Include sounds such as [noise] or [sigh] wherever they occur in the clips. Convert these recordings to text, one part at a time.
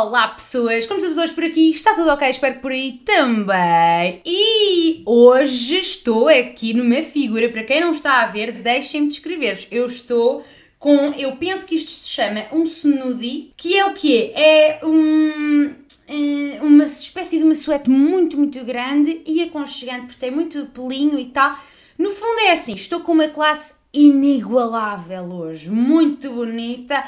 Olá pessoas, como estamos hoje por aqui? Está tudo ok? Espero que por aí também. E hoje estou aqui numa figura, para quem não está a ver, deixem-me descrever-vos. Eu estou com, eu penso que isto se chama um snoozy, que é o quê? É um eh, uma espécie de uma suéte muito, muito grande e aconchegante, porque tem muito pelinho e tal. No fundo é assim, estou com uma classe inigualável hoje, muito bonita.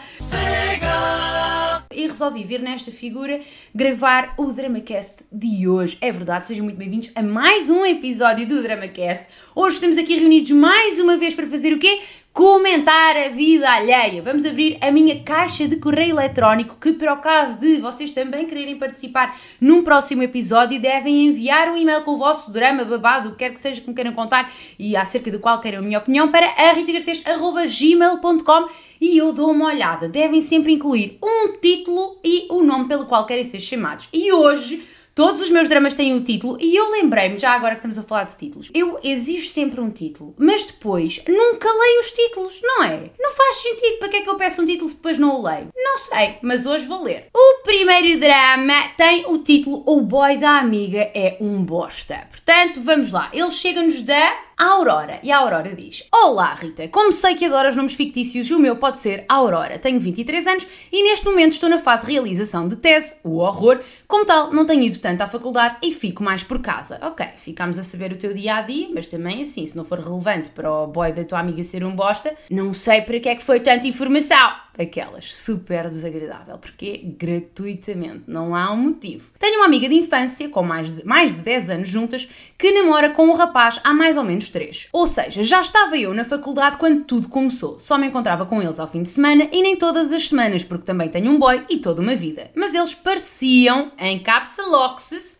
E resolvi vir nesta figura gravar o DramaCast de hoje. É verdade, sejam muito bem-vindos a mais um episódio do DramaCast. Hoje estamos aqui reunidos mais uma vez para fazer o quê? Comentar a vida alheia. Vamos abrir a minha caixa de correio eletrónico que, para o caso de vocês também quererem participar num próximo episódio, devem enviar um e-mail com o vosso drama babado, quer que seja que me queiram contar e acerca do qual queiram a minha opinião, para ritagarcês.gmail.com e eu dou uma olhada. Devem sempre incluir um título e o nome pelo qual querem ser chamados. E hoje Todos os meus dramas têm um título e eu lembrei-me, já agora que estamos a falar de títulos, eu exijo sempre um título, mas depois nunca leio os títulos, não é? Não faz sentido. Para que é que eu peço um título se depois não o leio? Não sei, mas hoje vou ler. O primeiro drama tem o título O Boy da Amiga é um Bosta. Portanto, vamos lá. Ele chega-nos da a Aurora. E a Aurora diz: Olá, Rita. Como sei que adoras nomes fictícios, o meu pode ser Aurora. Tenho 23 anos e neste momento estou na fase de realização de tese, o horror. Como tal, não tenho ido tanto à faculdade e fico mais por casa. Ok, ficamos a saber o teu dia a dia, mas também assim, se não for relevante para o boy da tua amiga ser um bosta, não sei para que é que foi tanta informação aquelas, super desagradável, porque gratuitamente, não há um motivo. Tenho uma amiga de infância, com mais de, mais de 10 anos juntas, que namora com um rapaz há mais ou menos 3. Ou seja, já estava eu na faculdade quando tudo começou. Só me encontrava com eles ao fim de semana e nem todas as semanas, porque também tenho um boy e toda uma vida. Mas eles pareciam, em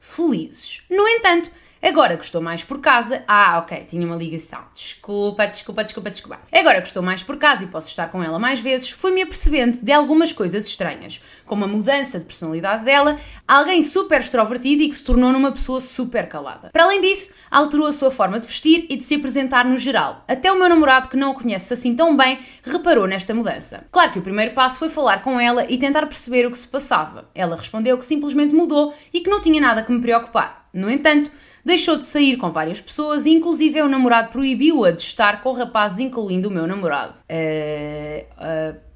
felizes. No entanto, Agora que estou mais por casa. Ah, ok, tinha uma ligação. Desculpa, desculpa, desculpa, desculpa. Agora que estou mais por casa e posso estar com ela mais vezes, fui-me apercebendo de algumas coisas estranhas, como a mudança de personalidade dela, alguém super extrovertido e que se tornou numa pessoa super calada. Para além disso, alterou a sua forma de vestir e de se apresentar no geral. Até o meu namorado, que não a conhece assim tão bem, reparou nesta mudança. Claro que o primeiro passo foi falar com ela e tentar perceber o que se passava. Ela respondeu que simplesmente mudou e que não tinha nada que me preocupar. No entanto, deixou de sair com várias pessoas e inclusive o namorado proibiu-a de estar com rapazes, incluindo o meu namorado. Uh, uh,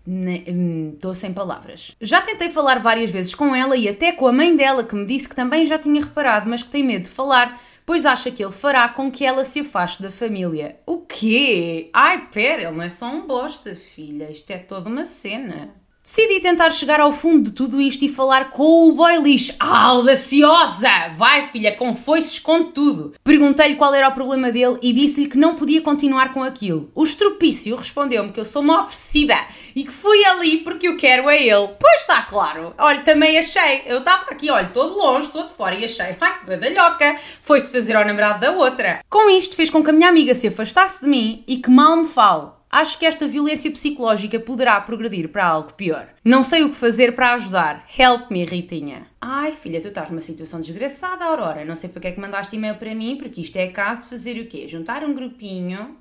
Estou sem palavras. Já tentei falar várias vezes com ela e até com a mãe dela, que me disse que também já tinha reparado, mas que tem medo de falar, pois acha que ele fará com que ela se afaste da família. O quê? Ai, pera, ele não é só um bosta, filha. Isto é toda uma cena. Decidi tentar chegar ao fundo de tudo isto e falar com o boy lixo. Ah, audaciosa! Vai, filha, com foices com tudo. Perguntei-lhe qual era o problema dele e disse-lhe que não podia continuar com aquilo. O estropício respondeu-me que eu sou uma oferecida e que fui ali porque eu quero a ele. Pois está claro. Olha, também achei. Eu estava aqui, olha, todo longe, todo fora e achei. [laughs] Ai, que badalhoca. Foi-se fazer ao namorado da outra. Com isto fez com que a minha amiga se afastasse de mim e que mal me fale acho que esta violência psicológica poderá progredir para algo pior. Não sei o que fazer para ajudar. Help me, Ritinha. Ai, filha, tu estás numa situação desgraçada, Aurora. Não sei porque é que mandaste e-mail para mim, porque isto é caso de fazer o quê? Juntar um grupinho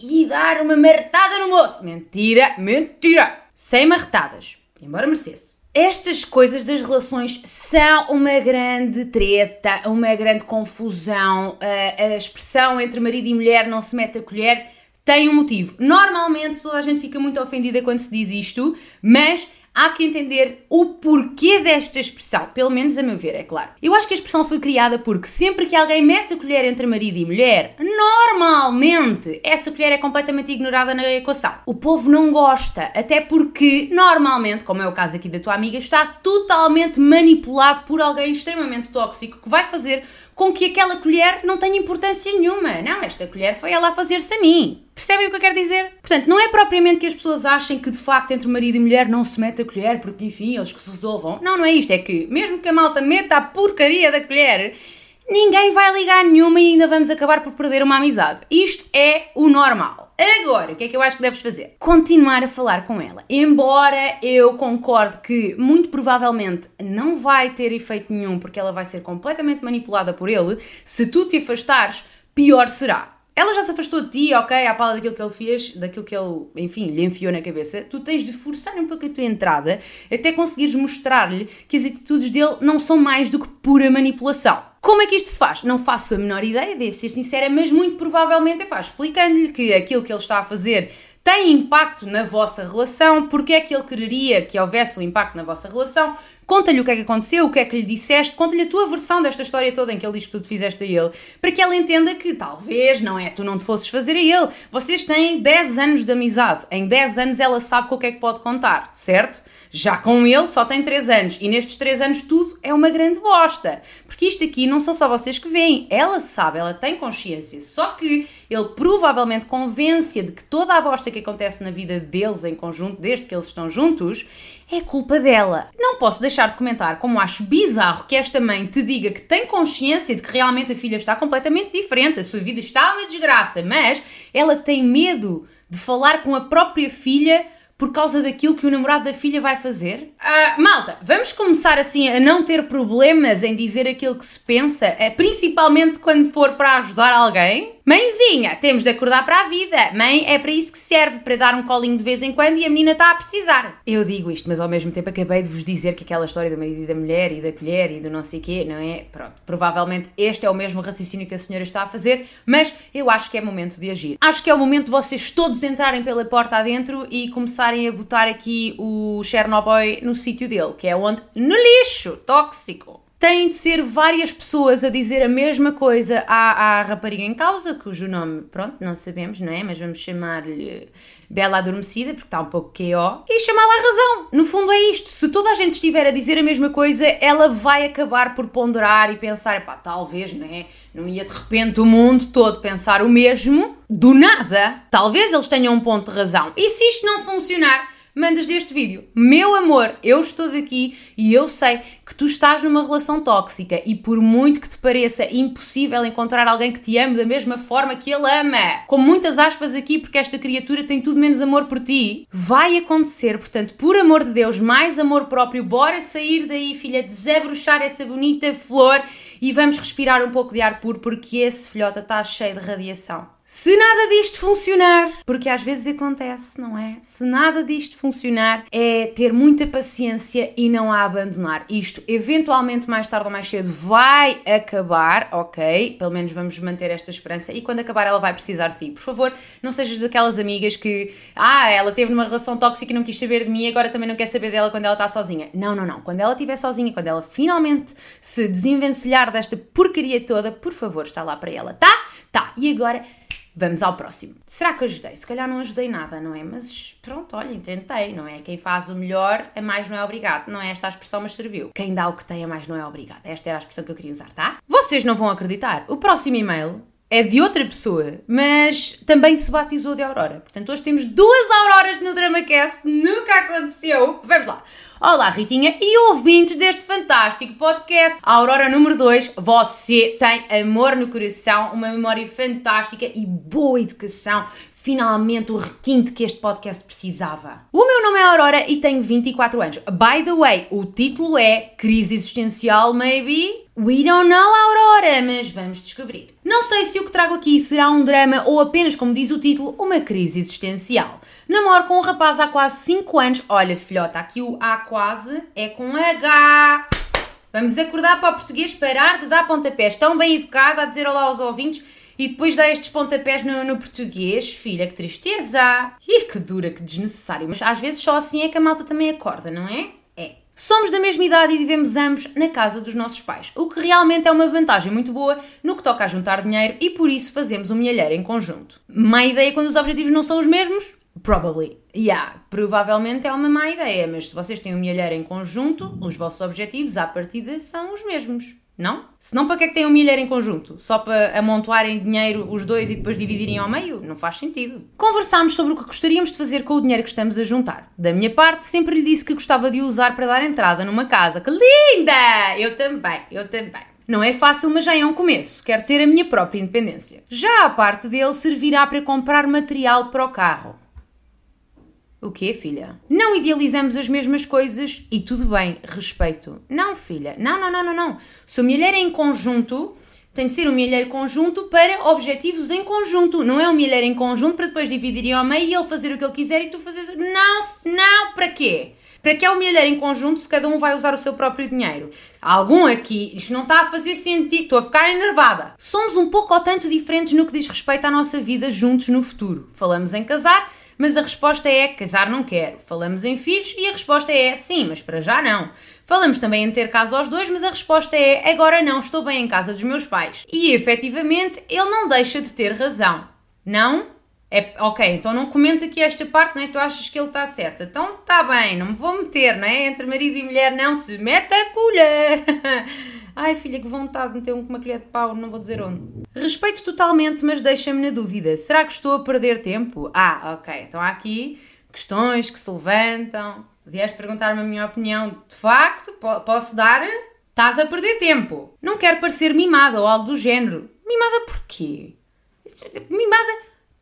e dar uma marretada no moço. Mentira, mentira! Sem marretadas. Embora merecesse. Estas coisas das relações são uma grande treta, uma grande confusão. A, a expressão entre marido e mulher não se mete a colher tem um motivo. Normalmente toda a gente fica muito ofendida quando se diz isto, mas há que entender o porquê desta expressão, pelo menos a meu ver, é claro. Eu acho que a expressão foi criada porque sempre que alguém mete a colher entre marido e mulher, normalmente essa colher é completamente ignorada na equação. O povo não gosta, até porque normalmente, como é o caso aqui da tua amiga, está totalmente manipulado por alguém extremamente tóxico que vai fazer com que aquela colher não tenha importância nenhuma. Não, esta colher foi ela a fazer-se a mim. Percebem o que eu quero dizer? Portanto, não é propriamente que as pessoas achem que de facto entre marido e mulher não se mete a colher porque enfim eles que se resolvam. Não, não é isto. É que mesmo que a malta meta a porcaria da colher, ninguém vai ligar nenhuma e ainda vamos acabar por perder uma amizade. Isto é o normal. Agora, o que é que eu acho que deves fazer? Continuar a falar com ela. Embora eu concorde que muito provavelmente não vai ter efeito nenhum porque ela vai ser completamente manipulada por ele, se tu te afastares, pior será. Ela já se afastou de ti, ok, à pala daquilo que ele fez, daquilo que ele, enfim, lhe enfiou na cabeça. Tu tens de forçar um pouco a tua entrada até conseguires mostrar-lhe que as atitudes dele não são mais do que pura manipulação. Como é que isto se faz? Não faço a menor ideia, devo ser sincera, mas muito provavelmente, epá, explicando-lhe que aquilo que ele está a fazer tem impacto na vossa relação, porque é que ele quereria que houvesse um impacto na vossa relação, conta-lhe o que é que aconteceu, o que é que lhe disseste, conta-lhe a tua versão desta história toda em que ele diz que tu te fizeste a ele, para que ela entenda que talvez, não é, tu não te fosses fazer a ele. Vocês têm 10 anos de amizade, em 10 anos ela sabe com o que é que pode contar, certo? Já com ele só tem 3 anos e nestes 3 anos tudo é uma grande bosta. Porque isto aqui não são só vocês que veem, ela sabe, ela tem consciência. Só que ele provavelmente convence-a de que toda a bosta que acontece na vida deles em conjunto, desde que eles estão juntos, é culpa dela. Não posso deixar de comentar como acho bizarro que esta mãe te diga que tem consciência de que realmente a filha está completamente diferente, a sua vida está uma desgraça, mas ela tem medo de falar com a própria filha por causa daquilo que o namorado da filha vai fazer? Uh, malta, vamos começar assim a não ter problemas em dizer aquilo que se pensa, é, principalmente quando for para ajudar alguém? Mãezinha, temos de acordar para a vida. Mãe é para isso que serve, para dar um colinho de vez em quando e a menina está a precisar. Eu digo isto, mas ao mesmo tempo acabei de vos dizer que aquela história do marido e da mulher e da colher e do não sei quê, não é? Pronto, provavelmente este é o mesmo raciocínio que a senhora está a fazer, mas eu acho que é momento de agir. Acho que é o momento de vocês todos entrarem pela porta adentro e começarem a botar aqui o Chernobyl no sítio dele, que é onde? No lixo tóxico têm de ser várias pessoas a dizer a mesma coisa à, à rapariga em causa, cujo nome, pronto, não sabemos, não é? Mas vamos chamar-lhe Bela Adormecida, porque está um pouco QO, e chamá-la à razão. No fundo é isto. Se toda a gente estiver a dizer a mesma coisa, ela vai acabar por ponderar e pensar, pá, talvez, não é? Não ia de repente o mundo todo pensar o mesmo, do nada. Talvez eles tenham um ponto de razão. E se isto não funcionar mandas deste vídeo. Meu amor, eu estou daqui e eu sei que tu estás numa relação tóxica e por muito que te pareça impossível encontrar alguém que te ame da mesma forma que ele ama, com muitas aspas aqui porque esta criatura tem tudo menos amor por ti, vai acontecer, portanto, por amor de Deus, mais amor próprio, bora sair daí, filha, desabrochar essa bonita flor e vamos respirar um pouco de ar puro porque esse filhota está cheio de radiação. Se nada disto funcionar, porque às vezes acontece, não é? Se nada disto funcionar, é ter muita paciência e não a abandonar. Isto, eventualmente, mais tarde ou mais cedo, vai acabar, ok? Pelo menos vamos manter esta esperança. E quando acabar, ela vai precisar de ti. Por favor, não sejas daquelas amigas que, ah, ela teve numa relação tóxica e não quis saber de mim agora também não quer saber dela quando ela está sozinha. Não, não, não. Quando ela estiver sozinha, quando ela finalmente se desenvencilhar desta porcaria toda, por favor, está lá para ela, tá? Tá. E agora Vamos ao próximo. Será que ajudei? Se calhar não ajudei nada, não é? Mas pronto, olha, tentei, não é? Quem faz o melhor, a mais não é obrigado. Não é esta a expressão, mas serviu. Quem dá o que tem, a mais não é obrigado. Esta era a expressão que eu queria usar, tá? Vocês não vão acreditar. O próximo e-mail é de outra pessoa, mas também se batizou de Aurora. Portanto, hoje temos duas Auroras no DramaCast, nunca aconteceu. Vamos lá. Olá, Ritinha e ouvintes deste fantástico podcast. Aurora número 2, você tem amor no coração, uma memória fantástica e boa educação. Finalmente o requinte que este podcast precisava. O meu nome é Aurora e tenho 24 anos. By the way, o título é Crise Existencial, maybe? We don't know, Aurora, mas vamos descobrir. Não sei se o que trago aqui será um drama ou apenas, como diz o título, uma crise existencial. Namoro com um rapaz há quase 5 anos. Olha, filhota, aqui o há quase é com H. Vamos acordar para o português parar de dar pontapés. Tão bem educada a dizer olá aos ouvintes e depois dá estes pontapés no, no português. Filha, que tristeza! Ih, que dura, que desnecessário. Mas às vezes só assim é que a malta também acorda, não é? Somos da mesma idade e vivemos ambos na casa dos nossos pais, o que realmente é uma vantagem muito boa no que toca a juntar dinheiro e por isso fazemos um milheiro em conjunto. Má ideia quando os objetivos não são os mesmos? Probably. Yeah, provavelmente é uma má ideia, mas se vocês têm um milheiro em conjunto, os vossos objetivos à partida são os mesmos. Não? Se não, para que é que têm um milheiro em conjunto? Só para amontoarem dinheiro os dois e depois dividirem ao meio? Não faz sentido. Conversámos sobre o que gostaríamos de fazer com o dinheiro que estamos a juntar. Da minha parte, sempre lhe disse que gostava de o usar para dar entrada numa casa. Que linda! Eu também, eu também. Não é fácil, mas já é um começo. Quero ter a minha própria independência. Já a parte dele servirá para comprar material para o carro. O quê, filha? Não idealizamos as mesmas coisas e tudo bem, respeito. Não, filha. Não, não, não, não, não. Se a mulher é em conjunto, tem de ser um milheiro conjunto para objetivos em conjunto. Não é um milheiro em conjunto para depois dividirem ao meio e ele fazer o que ele quiser e tu fazes. Não, não, para quê? Para que é um milheiro em conjunto se cada um vai usar o seu próprio dinheiro? Algum aqui, isto não está a fazer sentido, estou a ficar enervada. Somos um pouco ou tanto diferentes no que diz respeito à nossa vida juntos no futuro. Falamos em casar, mas a resposta é casar não quero. Falamos em filhos e a resposta é sim, mas para já não. Falamos também em ter casa aos dois, mas a resposta é agora não, estou bem em casa dos meus pais. E efetivamente ele não deixa de ter razão. Não? É, ok, então não comenta aqui esta parte, não é? Tu achas que ele está certo. Então está bem, não me vou meter, não é? Entre marido e mulher não se mete a colher. [laughs] Ai filha, que vontade de meter um com uma colher de pau, não vou dizer onde. Respeito totalmente, mas deixa-me na dúvida. Será que estou a perder tempo? Ah, ok, então há aqui questões que se levantam. Vieste perguntar-me a minha opinião. De facto, posso dar? Estás a perder tempo. Não quero parecer mimada ou algo do género. Mimada porquê? Mimada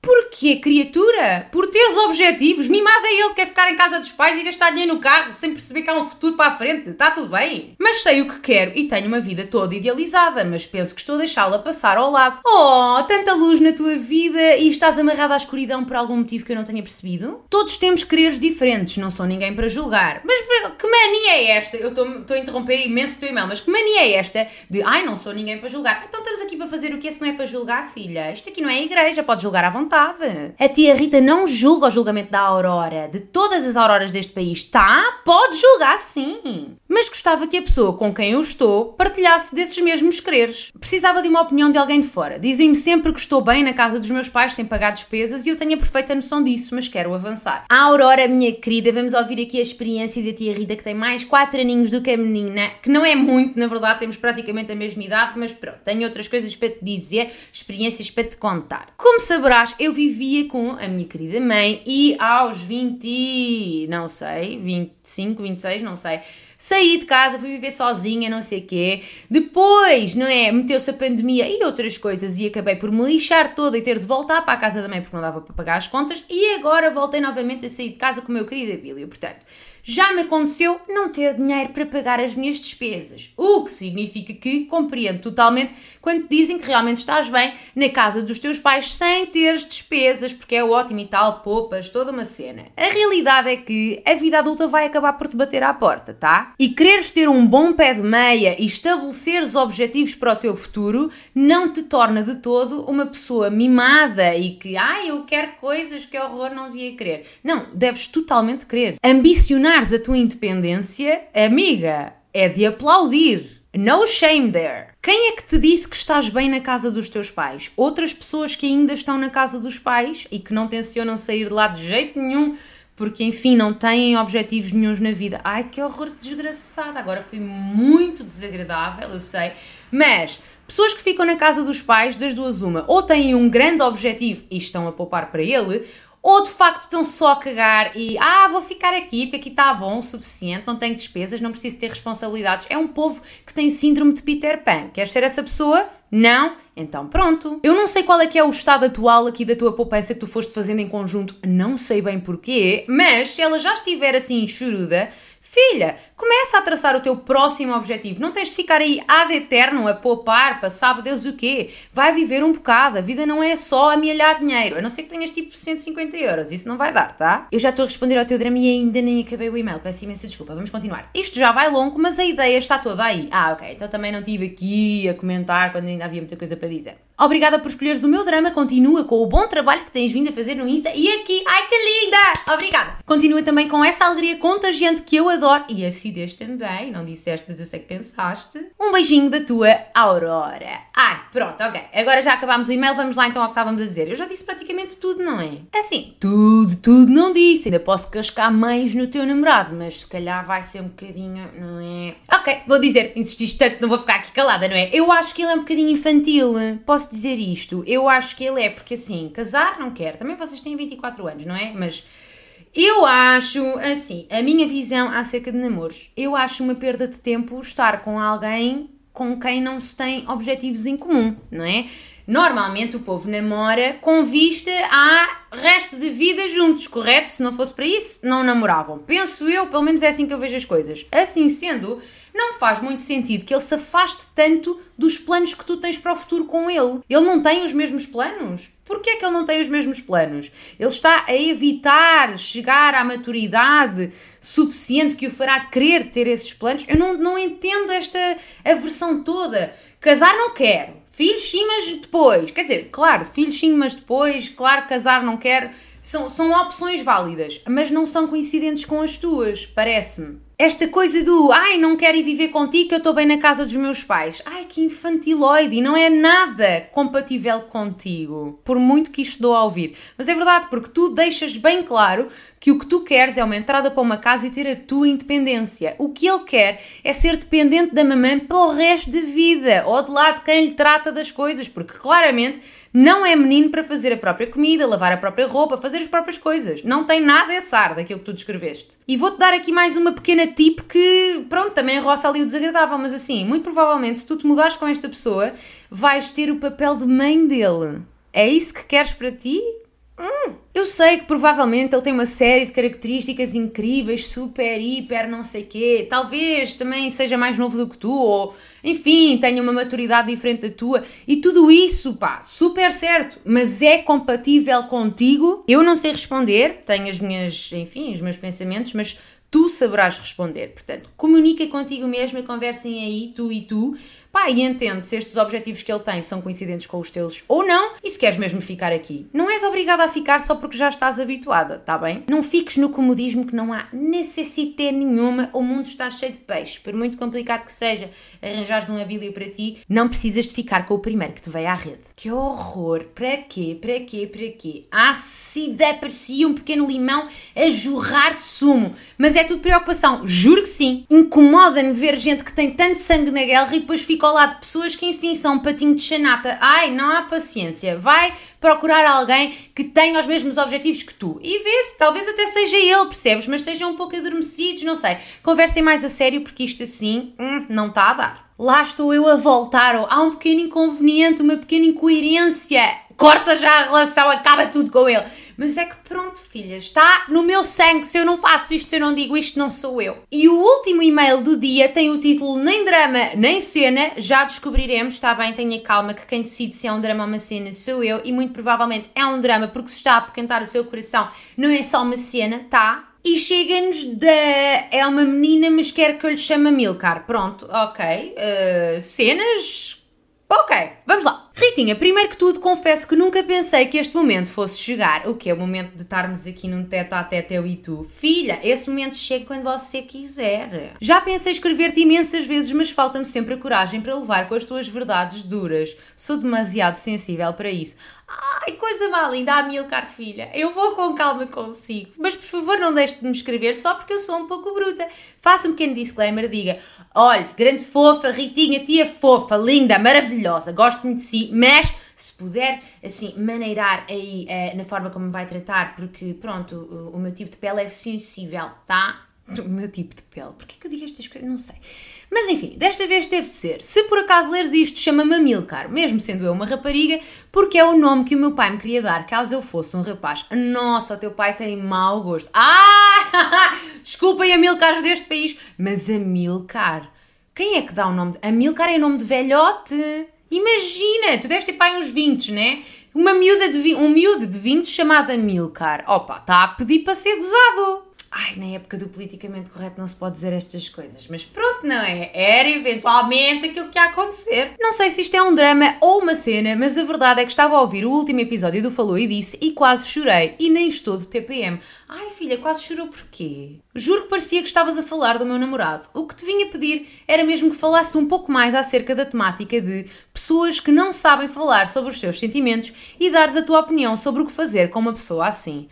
Porquê, criatura? Por teres objetivos. Mimada é ele, quer ficar em casa dos pais e gastar dinheiro no carro sem perceber que há um futuro para a frente. Está tudo bem. Mas sei o que quero e tenho uma vida toda idealizada, mas penso que estou a deixá-la passar ao lano. Oh, tanta luz na tua vida e estás amarrada à escuridão por algum motivo que eu não tenha percebido? Todos temos quereres diferentes, não sou ninguém para julgar. Mas que mania é esta? Eu estou a interromper imenso o teu e-mail, mas que mania é esta de ai, não sou ninguém para julgar? Então estamos aqui para fazer o que se não é para julgar, filha? Isto aqui não é igreja, pode julgar à vontade vontade. A tia Rita não julga o julgamento da Aurora, de todas as auroras deste país, tá? Pode julgar sim. Mas gostava que a pessoa com quem eu estou partilhasse desses mesmos quereres. Precisava de uma opinião de alguém de fora. Dizem-me sempre que estou bem na casa dos meus pais sem pagar despesas e eu tenho a perfeita noção disso, mas quero avançar. A Aurora, minha querida, vamos ouvir aqui a experiência da tia Rita, que tem mais 4 aninhos do que a menina, que não é muito, na verdade, temos praticamente a mesma idade, mas pronto, tenho outras coisas para te dizer, experiências para te contar. Como saberás, eu vivia com a minha querida mãe e aos 20, não sei, 25, 26, não sei, saí de casa, fui viver sozinha, não sei o quê. Depois, não é? Meteu-se a pandemia e outras coisas e acabei por me lixar toda e ter de voltar para a casa da mãe porque não dava para pagar as contas e agora voltei novamente a sair de casa com o meu querido Abílio. Portanto, já me aconteceu não ter dinheiro para pagar as minhas despesas, o que significa que compreendo totalmente quando te dizem que realmente estás bem na casa dos teus pais sem teres despesas, porque é ótimo e tal, poupas, toda uma cena. A realidade é que a vida adulta vai acabar por te bater à porta, tá? E quereres ter um bom pé de meia e estabeleceres objetivos para o teu futuro não te torna de todo uma pessoa mimada e que, ah, eu quero coisas que horror não devia querer. Não, deves totalmente querer. Ambicionar ganhares a tua independência, amiga, é de aplaudir. No shame there. Quem é que te disse que estás bem na casa dos teus pais? Outras pessoas que ainda estão na casa dos pais e que não tencionam sair de lá de jeito nenhum porque, enfim, não têm objetivos nenhums na vida. Ai, que horror desgraçada! Agora foi muito desagradável, eu sei, mas pessoas que ficam na casa dos pais, das duas, uma, ou têm um grande objetivo e estão a poupar para ele, ou de facto estão só a cagar e ah, vou ficar aqui porque aqui está bom o suficiente, não tenho despesas, não preciso ter responsabilidades. É um povo que tem síndrome de Peter Pan. Queres ser essa pessoa? Não? Então pronto. Eu não sei qual é que é o estado atual aqui da tua poupança que tu foste fazendo em conjunto, não sei bem porquê, mas se ela já estiver assim churuda, filha, começa a traçar o teu próximo objetivo. Não tens de ficar aí ad eterno a poupar para sabe Deus o quê. Vai viver um bocado. A vida não é só amealhar dinheiro. A não ser que tenhas tipo 150 euros. Isso não vai dar, tá? Eu já estou a responder ao teu drama e ainda nem acabei o e-mail. Peço imensa desculpa. Vamos continuar. Isto já vai longo, mas a ideia está toda aí. Ah, ok. Então também não tive aqui a comentar quando ainda havia muita coisa para dizer. Obrigada por escolheres o meu drama. Continua com o bom trabalho que tens vindo a fazer no Insta e aqui. Ai que linda! Obrigada! Continua também com essa alegria contagiante que eu adoro e acidez também. Não disseste, mas eu sei que pensaste. Um beijinho da tua Aurora. Ai, pronto, ok. Agora já acabámos o e-mail. Vamos lá então ao que estávamos a dizer. Eu já disse praticamente tudo, não é? Assim, tudo, tudo não disse. Ainda posso cascar mais no teu namorado, mas se calhar vai ser um bocadinho, não é? Ok, vou dizer. Insististe tanto, não vou ficar aqui calada, não é? Eu acho que ele é um bocadinho infantil. Posso posso dizer isto? Eu acho que ele é, porque assim, casar não quer. Também vocês têm 24 anos, não é? Mas eu acho, assim, a minha visão acerca de namoros, eu acho uma perda de tempo estar com alguém com quem não se tem objetivos em comum, não é? Normalmente o povo namora com vista a resto de vida juntos, correto? Se não fosse para isso, não namoravam. Penso eu, pelo menos é assim que eu vejo as coisas. Assim sendo, não faz muito sentido que ele se afaste tanto dos planos que tu tens para o futuro com ele. Ele não tem os mesmos planos? Porquê é que ele não tem os mesmos planos? Ele está a evitar chegar à maturidade suficiente que o fará querer ter esses planos? Eu não, não entendo esta aversão toda. Casar não quero. Filhos sim, mas depois. Quer dizer, claro, filhos sim, mas depois. Claro, casar não quero. São, são opções válidas, mas não são coincidentes com as tuas, parece-me. Esta coisa do ai, não quero ir viver contigo eu estou bem na casa dos meus pais. Ai, que infantiloide! E não é nada compatível contigo. Por muito que isto dou a ouvir. Mas é verdade, porque tu deixas bem claro que o que tu queres é uma entrada para uma casa e ter a tua independência. O que ele quer é ser dependente da mamãe para o resto da vida. Ou de lado quem lhe trata das coisas. Porque claramente não é menino para fazer a própria comida, lavar a própria roupa, fazer as próprias coisas. Não tem nada esse ar daquilo que tu descreveste. E vou-te dar aqui mais uma pequena tip que, pronto, também roça ali o desagradável, mas assim, muito provavelmente se tu te mudares com esta pessoa, vais ter o papel de mãe dele. É isso que queres para ti? Hum. Eu sei que provavelmente ele tem uma série de características incríveis, super, hiper, não sei quê. Talvez também seja mais novo do que tu, ou enfim, tenha uma maturidade diferente da tua. E tudo isso, pá, super certo. Mas é compatível contigo? Eu não sei responder, tenho as minhas, enfim, os meus pensamentos, mas tu saberás responder. Portanto, comunica contigo mesmo e conversem aí, tu e tu, pá, e entende se estes objetivos que ele tem são coincidentes com os teus ou não, e se queres mesmo ficar aqui. Não és obrigada a ficar só porque já estás habituada, tá bem? Não fiques no comodismo que não há necessidade nenhuma, o mundo está cheio de peixes, por muito complicado que seja arranjares um abílio para ti, não precisas de ficar com o primeiro que te veio à rede. Que horror! Para quê? Para quê? Para quê? Ah, se parecia um pequeno limão a jorrar sumo, mas é tudo preocupação, juro que sim. Incomoda-me ver gente que tem tanto sangue na guerra e depois fica ao lado de pessoas que, enfim, são um patinho de chanata. Ai, não há paciência. Vai procurar alguém que tenha os mesmos objetivos que tu e vê se talvez até seja ele, percebes? Mas estejam um pouco adormecidos, não sei. Conversem mais a sério porque isto assim hum, não está a dar. Lá estou eu a voltar, há um pequeno inconveniente, uma pequena incoerência. Corta já a relação, acaba tudo com ele. Mas é que pronto, filha, está no meu sangue. Se eu não faço isto, se eu não digo isto, não sou eu. E o último e-mail do dia tem o título Nem drama, nem cena. Já descobriremos, está bem, tenha calma, que quem decide se é um drama ou uma cena sou eu. E muito provavelmente é um drama, porque se está a apoquentar o seu coração, não é só uma cena, tá? E chega-nos da. É uma menina, mas quer que eu lhe chame Milcar. Pronto, ok. Uh, cenas. Ok, vamos lá. Ritinha, primeiro que tudo, confesso que nunca pensei que este momento fosse chegar. O que é o momento de estarmos aqui num teto a teto eu e tu? Filha, esse momento chega quando você quiser. Já pensei escrever-te imensas vezes, mas falta-me sempre a coragem para levar com as tuas verdades duras. Sou demasiado sensível para isso. Ai, coisa má linda, Amilcar, filha. Eu vou com calma consigo. Mas por favor, não deixe de me escrever só porque eu sou um pouco bruta. Faça um pequeno disclaimer, diga: olha, grande fofa, Ritinha, tia fofa, linda, maravilhosa, gosto muito de si mas se puder, assim, maneirar aí uh, na forma como vai tratar, porque, pronto, o, o, meu tipo de pele é sensível, tá? [laughs] O meu tipo de pele. Porquê que eu digo estas coisas? Não sei. Mas enfim, desta vez teve de ser. Se por acaso leres isto, chama-me Amilcar, mesmo sendo eu uma rapariga, porque é o nome que o meu pai me queria dar caso eu fosse um rapaz. Nossa, o teu pai tem mau gosto. Ah! [laughs] Desculpem, Amilcares deste país, mas Amilcar. Quem é que dá o nome? De... Amilcar é nome de velhote. Imagina, tu deves ter pai uns 20, né? Uma miúda de, um miúdo de 20 chamada Milcar. Opa, está a pedir para ser gozado. Ai, na época do politicamente correto não se pode dizer estas coisas, mas pronto, não é? Era eventualmente aquilo que ia acontecer. Não sei se isto é um drama ou uma cena, mas a verdade é que estava a ouvir o último episódio do Falou e Disse e quase chorei. E nem estou de TPM. Ai filha, quase chorou porquê? Juro que parecia que estavas a falar do meu namorado. O que te vinha pedir era mesmo que falasse um pouco mais acerca da temática de pessoas que não sabem falar sobre os seus sentimentos e dares a tua opinião sobre o que fazer com uma pessoa assim.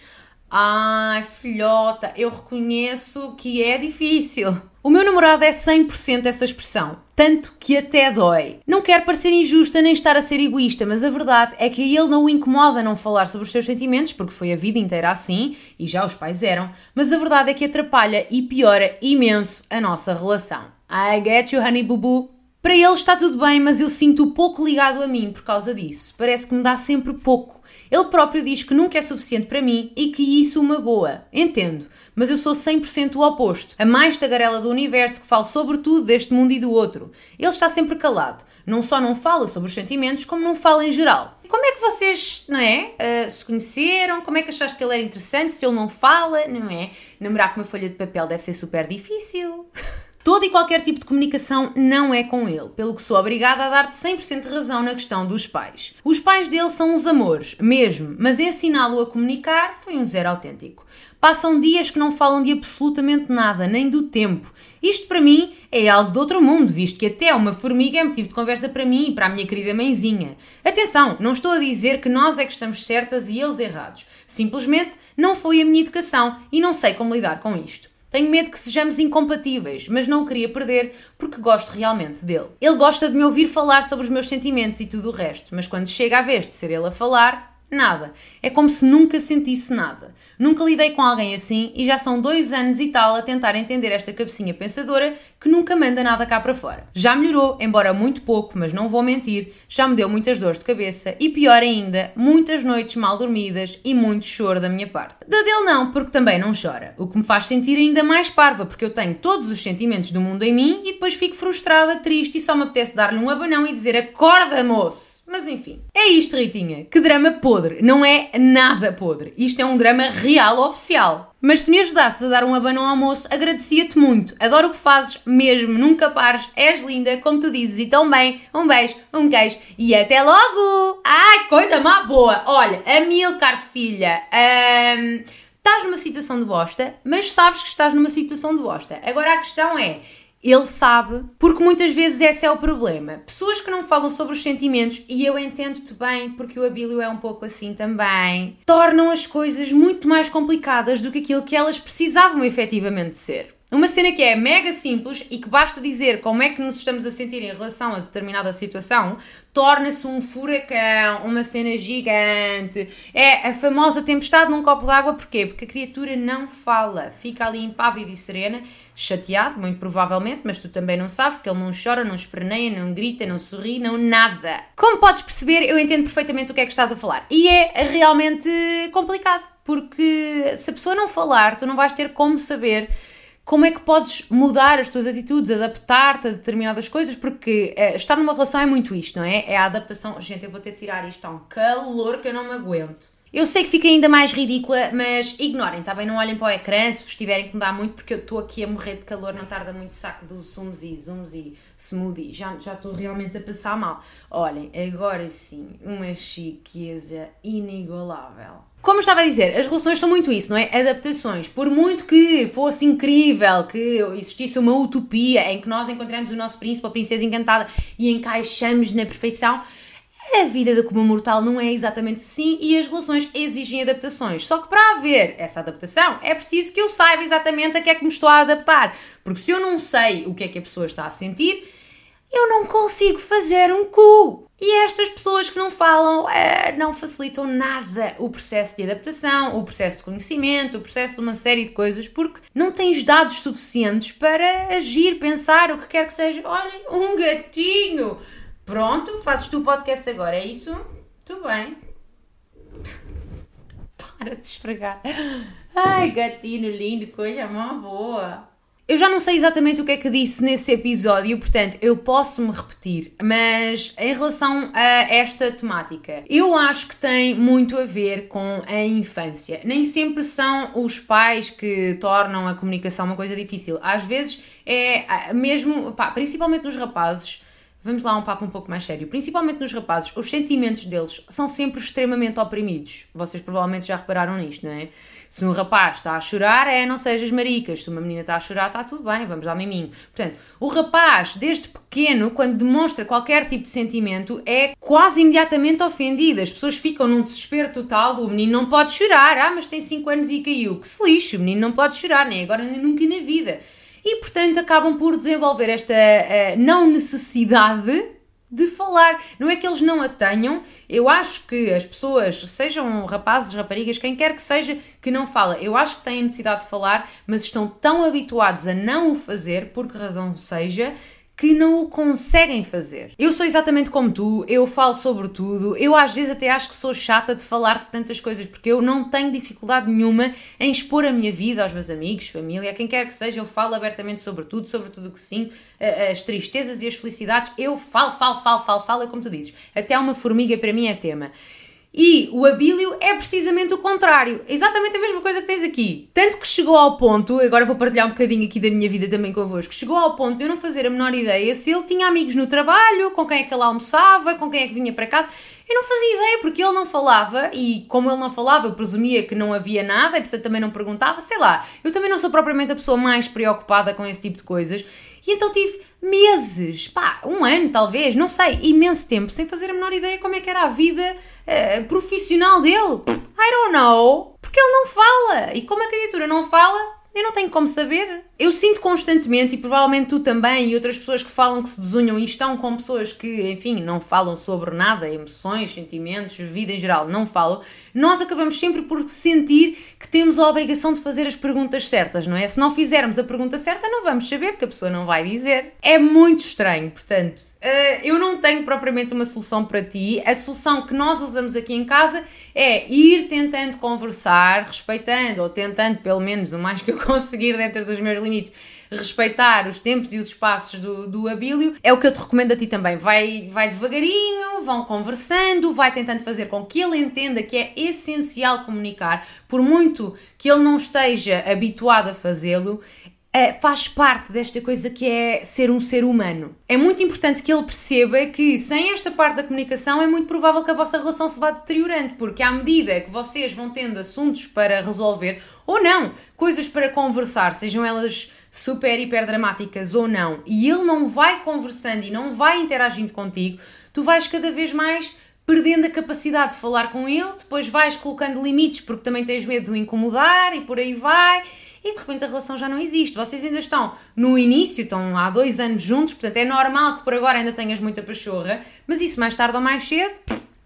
Ai, filhota, eu reconheço que é difícil. O meu namorado é 100% essa expressão, tanto que até dói. Não quero parecer injusta nem estar a ser egoísta, mas a verdade é que a ele não o incomoda não falar sobre os seus sentimentos, porque foi a vida inteira assim e já os pais eram, mas a verdade é que atrapalha e piora imenso a nossa relação. I get you, honey boo boo. Para ele está tudo bem, mas eu sinto pouco ligado a mim por causa disso. Parece que me dá sempre pouco. Ele próprio diz que nunca é suficiente para mim e que isso o magoa. Entendo, mas eu sou 100% o oposto. A mais tagarela do universo que fala sobre tudo deste mundo e do outro. Ele está sempre calado. Não só não fala sobre os sentimentos, como não fala em geral. Como é que vocês, não é, uh, se conheceram? Como é que achaste que ele era interessante? Se ele não fala, não é? Namorar com uma folha de papel deve ser super difícil. [laughs] Todo e qualquer tipo de comunicação não é com ele, pelo que sou obrigada a dar-te 100% de razão na questão dos pais. Os pais dele são os amores, mesmo, mas ensiná-lo a comunicar foi um zero autêntico. Passam dias que não falam de absolutamente nada, nem do tempo. Isto para mim é algo de outro mundo, visto que até uma formiga é motivo de conversa para mim e para a minha querida mãezinha. Atenção, não estou a dizer que nós é que estamos certas e eles errados. Simplesmente não foi a minha educação e não sei como lidar com isto. Tenho medo que sejamos incompatíveis, mas não o queria perder porque gosto realmente dele. Ele gosta de me ouvir falar sobre os meus sentimentos e tudo o resto, mas quando chega a vez de ser ele a falar, nada. É como se nunca sentisse nada. Nunca lidei com alguém assim e já são dois anos e tal a tentar entender esta cabecinha pensadora que nunca manda nada cá para fora. Já melhorou, embora muito pouco, mas não vou mentir, já me deu muitas dores de cabeça e pior ainda, muitas noites mal dormidas e muito choro da minha parte. Da dele não, porque também não chora, o que me faz sentir ainda mais parva, porque eu tenho todos os sentimentos do mundo em mim e depois fico frustrada, triste e só me apetece dar-lhe um abanão e dizer acorda moço! Mas enfim, é isto Ritinha, que drama podre, não é nada podre, isto é um drama real oficial. Mas se me ajudasses a dar um abanão ao almoço, agradecia-te muito. Adoro o que fazes, mesmo, nunca pares, és linda, como tu dizes, e tão bem. Um beijo, um queijo e até logo! Ai, coisa má boa! Olha, Amilcar, filha, hum, estás numa situação de bosta, mas sabes que estás numa situação de bosta. Agora a questão é ele sabe, porque muitas vezes esse é o problema. Pessoas que não falam sobre os sentimentos, e eu entendo-te bem, porque o Abílio é um pouco assim também, tornam as coisas muito mais complicadas do que aquilo que elas precisavam efetivamente ser. Uma cena que é mega simples e que basta dizer como é que nos estamos a sentir em relação a determinada situação, torna-se um furacão, uma cena gigante. É a famosa tempestade num copo d'água, porquê? Porque a criatura não fala, fica ali impávida e serena, chateado, muito provavelmente, mas tu também não sabes, porque ele não chora, não esperneia, não grita, não sorri, não nada. Como podes perceber, eu entendo perfeitamente o que é que estás a falar. E é realmente complicado, porque se a pessoa não falar, tu não vais ter como saber como é que podes mudar as tuas atitudes, adaptar-te a determinadas coisas, porque é, estar numa relação é muito isto, não é? É a adaptação. Gente, eu vou ter de tirar isto, há um calor que eu não me aguento. Eu sei que fica ainda mais ridícula, mas ignorem, tá bem? Não olhem para o ecrã se vos tiverem que mudar muito, porque eu estou aqui a morrer de calor, não tarda muito saco dos zooms e zooms e smoothie. Já, já estou realmente a passar mal. Olhem, agora sim, uma chiqueza inigualável. Como eu estava a dizer, as relações são muito isso, não é? Adaptações. Por muito que fosse incrível que existisse uma utopia em que nós encontramos o nosso príncipe ou princesa encantada e encaixamos na perfeição, a vida da comum mortal não é exatamente assim e as relações exigem adaptações. Só que para haver essa adaptação é preciso que eu saiba exatamente a que é que me estou a adaptar. Porque se eu não sei o que é que a pessoa está a sentir, eu não consigo fazer um cu. E estas pessoas que não falam é, não facilitam nada o processo de adaptação, o processo de conhecimento, o processo de uma série de coisas, porque não tens dados suficientes para agir, pensar, o que quer que seja. Olhem, um gatinho! Pronto, fazes tu o podcast agora, é isso? Tudo bem. [laughs] Para de esfregar. Ai, gatinho lindo, coisa mó boa. Eu já não sei exatamente o que é que disse nesse episódio, portanto, eu posso me repetir, mas em relação a esta temática, eu acho que tem muito a ver com a infância. Nem sempre são os pais que tornam a comunicação uma coisa difícil. Às vezes é mesmo, pá, principalmente nos rapazes, vamos lá um papo um pouco mais sério. Principalmente nos rapazes, os sentimentos deles são sempre extremamente oprimidos. Vocês provavelmente já repararam nisto, não é? Se um rapaz está a chorar, é não sejas maricas. Se uma menina está a chorar, está tudo bem, vamos dar miminho. Portanto, o rapaz, desde pequeno, quando demonstra qualquer tipo de sentimento, é quase imediatamente ofendido. As pessoas ficam num desespero total do menino não pode chorar. Ah, mas tem 5 anos e caiu. Que se lixe, o menino não pode chorar, nem agora nem nunca na vida e, portanto, acabam por desenvolver esta uh, não necessidade de falar. Não é que eles não a tenham, eu acho que as pessoas, sejam rapazes, raparigas, quem quer que seja, que não fala, eu acho que têm necessidade de falar, mas estão tão habituados a não o fazer, por que razão seja, que não o conseguem fazer. Eu sou exatamente como tu, eu falo sobre tudo, eu às vezes até acho que sou chata de falar de tantas coisas, porque eu não tenho dificuldade nenhuma em expor a minha vida aos meus amigos, família, a quem quer que seja, eu falo abertamente sobre tudo, sobre tudo o que sinto, as tristezas e as felicidades, eu falo, falo, falo, falo, falo, é como tu dizes. Até uma formiga para mim é tema. E o abílio é precisamente o contrário. Exatamente a mesma coisa que tens aqui. Tanto que chegou ao ponto, agora vou partilhar um bocadinho aqui da minha vida também convosco, chegou ao ponto de eu não fazer a menor ideia se ele tinha amigos no trabalho, com quem é que ele almoçava, com quem é que vinha para casa. Eu não fazia ideia porque ele não falava e, como ele não falava, eu presumia que não havia nada e, portanto, também não perguntava. Sei lá, eu também não sou propriamente a pessoa mais preocupada com esse tipo de coisas e então tive meses, pá, um ano talvez, não sei, imenso tempo, sem fazer a menor ideia como é que era a vida uh, profissional dele. I don't know. Porque ele não fala. E como a criatura não fala, eu não tenho como saber. Eu sinto constantemente, e provavelmente tu também, e outras pessoas que falam que se desunham e estão com pessoas que, enfim, não falam sobre nada, emoções, sentimentos, vida em geral, não falam, nós acabamos sempre por sentir que temos a obrigação de fazer as perguntas certas, não é? Se não fizermos a pergunta certa, não vamos saber, porque a pessoa não vai dizer. É muito estranho, portanto, eh, eu não tenho propriamente uma solução para ti. A solução que nós usamos aqui em casa é ir tentando conversar, respeitando, ou tentando, pelo menos, o mais que eu conseguir dentro dos meus limites, respeitar os tempos e os espaços do, do abílio, é o que eu te recomendo a ti também. Vai, vai devagarinho, vão conversando, vai tentando fazer com que ele entenda que é essencial comunicar, por muito que ele não esteja habituado a fazê-lo, é, faz parte desta coisa que é ser um ser humano. É muito importante que ele perceba que sem esta parte da comunicação é muito provável que a vossa relação se vá deteriorando, porque à medida que vocês vão tendo assuntos para resolver, ou não, coisas para conversar, sejam elas super, hiper dramáticas ou não, e ele não vai conversando e não vai interagindo contigo, tu vais cada vez mais perdendo a capacidade de falar com ele, depois vais colocando limites porque também tens medo de o incomodar e por aí vai e de repente a relação já não existe. Vocês ainda estão no início, estão há dois anos juntos, portanto é normal que por agora ainda tenhas muita pachorra, mas isso mais tarde ou mais cedo,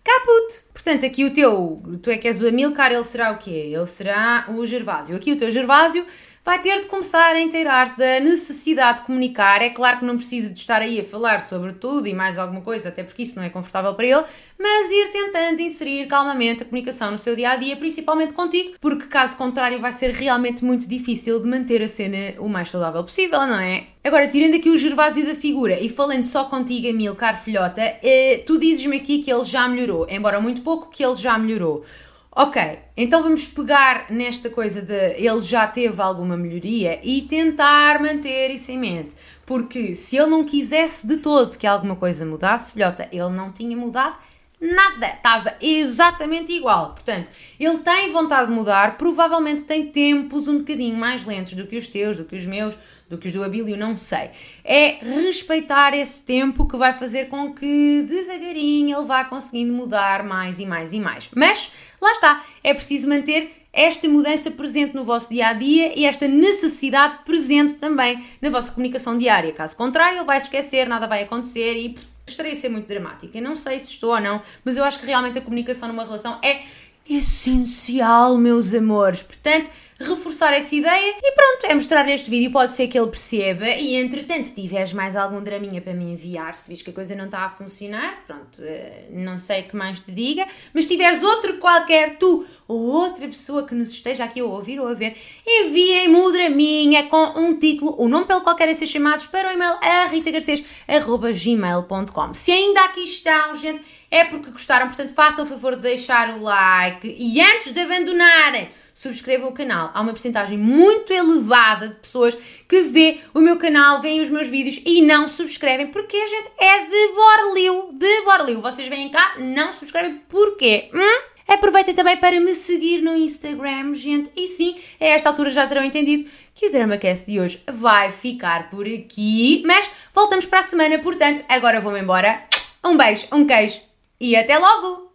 caput! Portanto, aqui o teu, tu é que és o Amilcar, ele será o quê? Ele será o Gervásio. Aqui o teu Gervásio vai ter de começar a inteirar-se da necessidade de comunicar. É claro que não precisa de estar aí a falar sobre tudo e mais alguma coisa, até porque isso não é confortável para ele, mas ir tentando inserir calmamente a comunicação no seu dia a dia, principalmente contigo, porque caso contrário vai ser realmente muito difícil de manter a cena o mais saudável possível, não é? Agora, tirando aqui o Gervásio da figura e falando só contigo, Amilcar Filhota, eh, tu dizes-me aqui que ele já melhorou, embora muito pouco, que ele já melhorou. Ok, então vamos pegar nesta coisa de ele já teve alguma melhoria e tentar manter isso em mente. Porque se ele não quisesse de todo que alguma coisa mudasse, filhota, ele não tinha mudado nada, estava exatamente igual. Portanto, ele tem vontade de mudar, provavelmente tem tempos um bocadinho mais lentos do que os teus, do que os meus, do que os do Abílio, não sei. É respeitar esse tempo que vai fazer com que devagarinho ele vá conseguindo mudar mais e mais e mais. Mas lá está, é preciso manter esta mudança presente no vosso dia a dia e esta necessidade presente também na vossa comunicação diária. Caso contrário, ele vai esquecer, nada vai acontecer e Gostaria de ser muito dramática, não sei se estou ou não, mas eu acho que realmente a comunicação numa relação é essencial, meus amores. Portanto, reforçar essa ideia e pronto, é mostrar este vídeo, pode ser que ele perceba. E entretanto, se tiveres mais algum draminha para me enviar, se vis que a coisa não está a funcionar, pronto, eh, não sei o que mais te diga, mas se tiveres outro qualquer, tu ou outra pessoa que nos esteja aqui a ouvir ou a ver, enviem-me o draminha com um título, o nome pelo qual querem ser chamados para o e-mail a ritagarcês.gmail.com Se ainda aqui estão, gente, é porque gostaram, portanto façam o favor de deixar o like e antes de abandonarem subscrevam o canal. Há uma porcentagem muito elevada de pessoas que vê o meu canal, veem os meus vídeos e não subscrevem porque a gente é de Borlio, de Borlio. Vocês vêm cá, não subscrevem, porquê? Hum? Aproveitem também para me seguir no Instagram, gente. E sim, a esta altura já terão entendido que o DramaCast de hoje vai ficar por aqui. Mas voltamos para a semana, portanto, agora vou-me embora. Um beijo, um queijo e até logo!